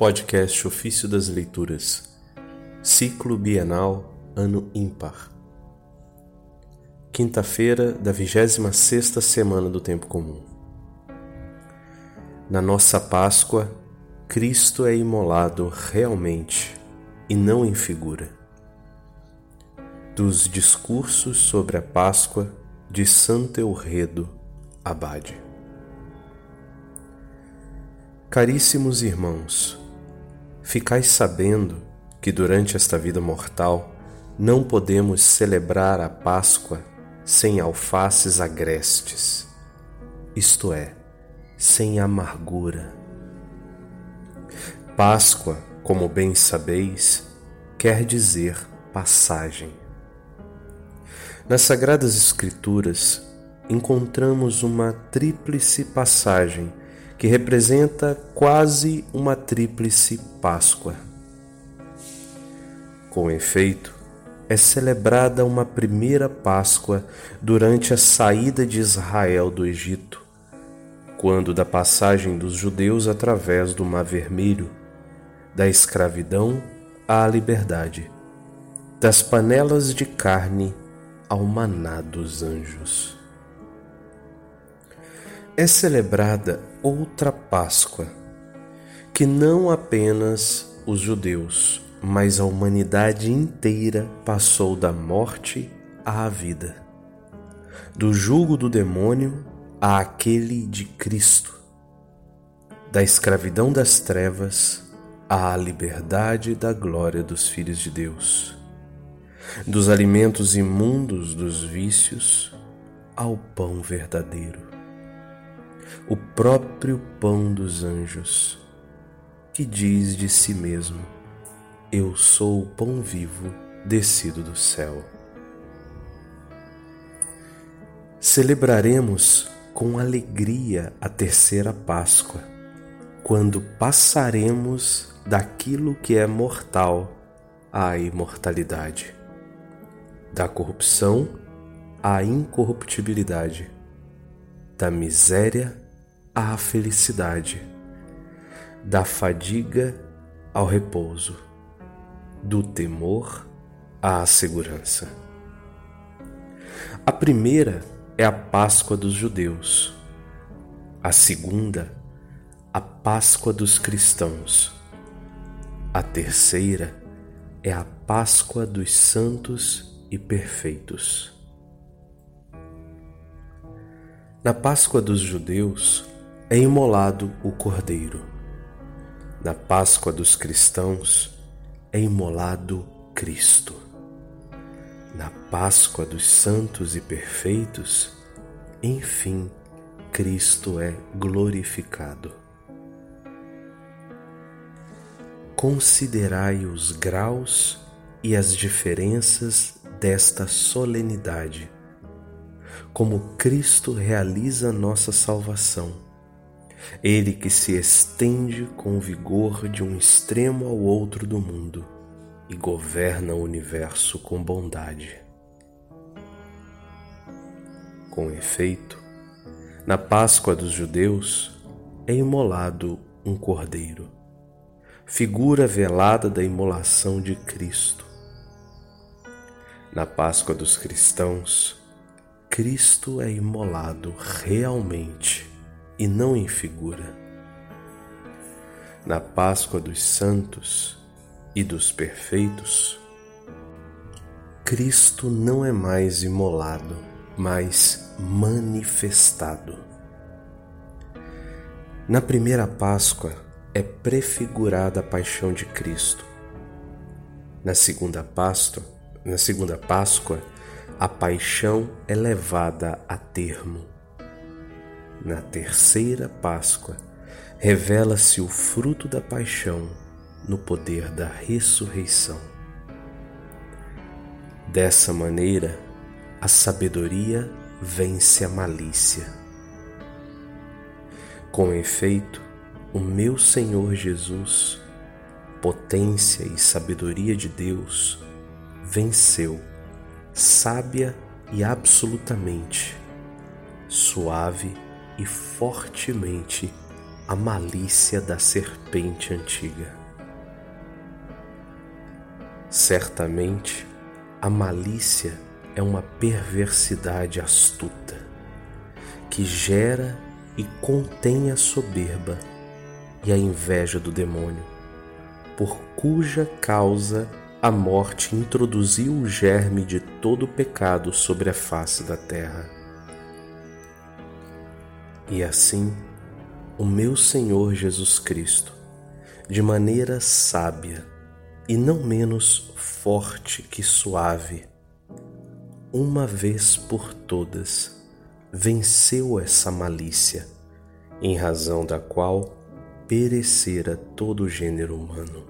Podcast Ofício das Leituras, Ciclo Bienal, Ano Ímpar. Quinta-feira da 26ª semana do Tempo Comum. Na nossa Páscoa, Cristo é imolado realmente e não em figura. Dos discursos sobre a Páscoa de Santo Eurredo, Abade. Caríssimos irmãos, Ficais sabendo que durante esta vida mortal não podemos celebrar a Páscoa sem alfaces agrestes, isto é, sem amargura. Páscoa, como bem sabeis, quer dizer passagem. Nas Sagradas Escrituras encontramos uma tríplice passagem que representa quase uma tríplice Páscoa. Com efeito, é celebrada uma primeira Páscoa durante a saída de Israel do Egito, quando da passagem dos judeus através do Mar Vermelho, da escravidão à liberdade, das panelas de carne ao maná dos anjos é celebrada outra Páscoa, que não apenas os judeus, mas a humanidade inteira passou da morte à vida, do jugo do demônio àquele de Cristo, da escravidão das trevas à liberdade da glória dos filhos de Deus, dos alimentos imundos dos vícios ao pão verdadeiro o próprio pão dos anjos, que diz de si mesmo: Eu sou o pão vivo descido do céu. Celebraremos com alegria a terceira Páscoa, quando passaremos daquilo que é mortal à imortalidade, da corrupção à incorruptibilidade da miséria à felicidade, da fadiga ao repouso, do temor à segurança. A primeira é a Páscoa dos judeus, a segunda, a Páscoa dos cristãos, a terceira é a Páscoa dos santos e perfeitos. Na Páscoa dos judeus é imolado o cordeiro. Na Páscoa dos cristãos é imolado Cristo. Na Páscoa dos santos e perfeitos, enfim, Cristo é glorificado. Considerai os graus e as diferenças desta solenidade como Cristo realiza nossa salvação. Ele que se estende com o vigor de um extremo ao outro do mundo e governa o universo com bondade. Com efeito, na Páscoa dos judeus é imolado um cordeiro, figura velada da imolação de Cristo. Na Páscoa dos cristãos, Cristo é imolado realmente e não em figura. Na Páscoa dos santos e dos perfeitos, Cristo não é mais imolado, mas manifestado. Na primeira Páscoa é prefigurada a paixão de Cristo. Na segunda Páscoa, na segunda Páscoa a paixão é levada a termo. Na terceira Páscoa, revela-se o fruto da paixão no poder da ressurreição. Dessa maneira, a sabedoria vence a malícia. Com efeito, o meu Senhor Jesus, potência e sabedoria de Deus, venceu sábia e absolutamente, suave e fortemente a malícia da serpente antiga. Certamente, a malícia é uma perversidade astuta que gera e contém a soberba e a inveja do demônio, por cuja causa a morte introduziu o germe de todo o pecado sobre a face da terra. E assim, o meu Senhor Jesus Cristo, de maneira sábia e não menos forte que suave, uma vez por todas, venceu essa malícia, em razão da qual perecera todo o gênero humano.